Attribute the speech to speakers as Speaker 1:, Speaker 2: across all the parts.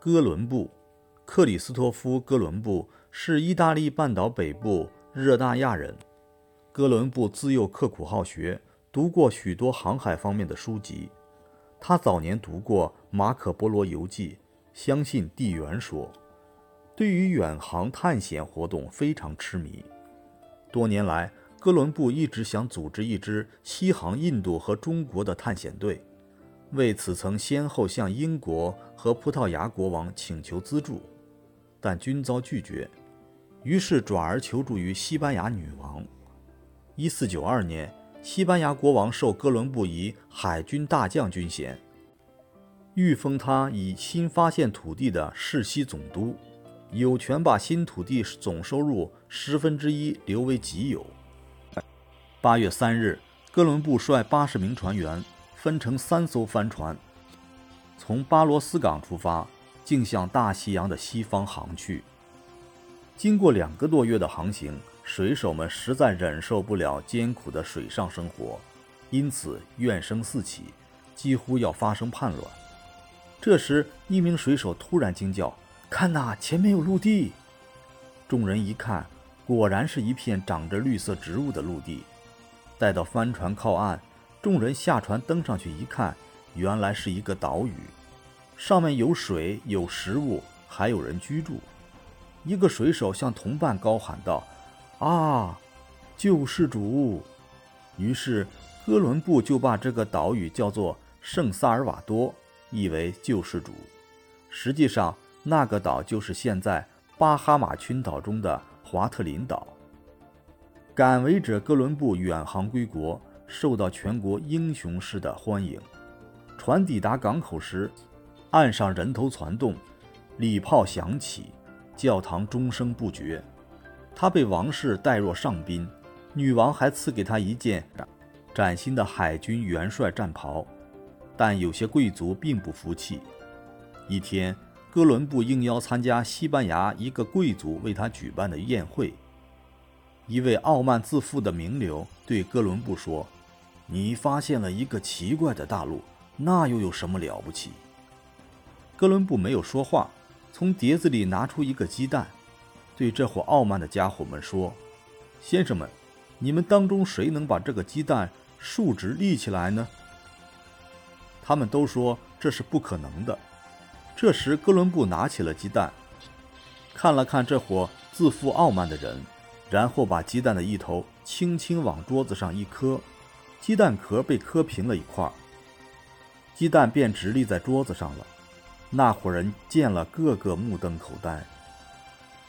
Speaker 1: 哥伦布，克里斯托夫·哥伦布是意大利半岛北部热那亚人。哥伦布自幼刻苦好学，读过许多航海方面的书籍。他早年读过《马可·波罗游记》，相信地缘说，对于远航探险活动非常痴迷。多年来，哥伦布一直想组织一支西航印度和中国的探险队。为此，曾先后向英国和葡萄牙国王请求资助，但均遭拒绝。于是转而求助于西班牙女王。一四九二年，西班牙国王授哥伦布以海军大将军衔，欲封他以新发现土地的世袭总督，有权把新土地总收入十分之一留为己有。八月三日，哥伦布率八十名船员。分成三艘帆船，从巴罗斯港出发，径向大西洋的西方航去。经过两个多月的航行，水手们实在忍受不了艰苦的水上生活，因此怨声四起，几乎要发生叛乱。这时，一名水手突然惊叫：“看呐，前面有陆地！”众人一看，果然是一片长着绿色植物的陆地。待到帆船靠岸。众人下船登上去一看，原来是一个岛屿，上面有水、有食物，还有人居住。一个水手向同伴高喊道：“啊，救世主！”于是哥伦布就把这个岛屿叫做圣萨尔瓦多，意为救世主。实际上，那个岛就是现在巴哈马群岛中的华特林岛。敢为者哥伦布远航归国。受到全国英雄式的欢迎。船抵达港口时，岸上人头攒动，礼炮响起，教堂钟声不绝。他被王室待若上宾，女王还赐给他一件崭新的海军元帅战袍。但有些贵族并不服气。一天，哥伦布应邀参加西班牙一个贵族为他举办的宴会。一位傲慢自负的名流对哥伦布说。你发现了一个奇怪的大陆，那又有什么了不起？哥伦布没有说话，从碟子里拿出一个鸡蛋，对这伙傲慢的家伙们说：“先生们，你们当中谁能把这个鸡蛋竖直立起来呢？”他们都说这是不可能的。这时，哥伦布拿起了鸡蛋，看了看这伙自负傲慢的人，然后把鸡蛋的一头轻轻往桌子上一磕。鸡蛋壳被磕平了一块，鸡蛋便直立在桌子上了。那伙人见了，个个目瞪口呆。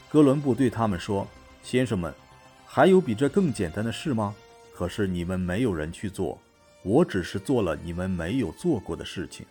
Speaker 1: 哥伦布对他们说：“先生们，还有比这更简单的事吗？可是你们没有人去做，我只是做了你们没有做过的事情。”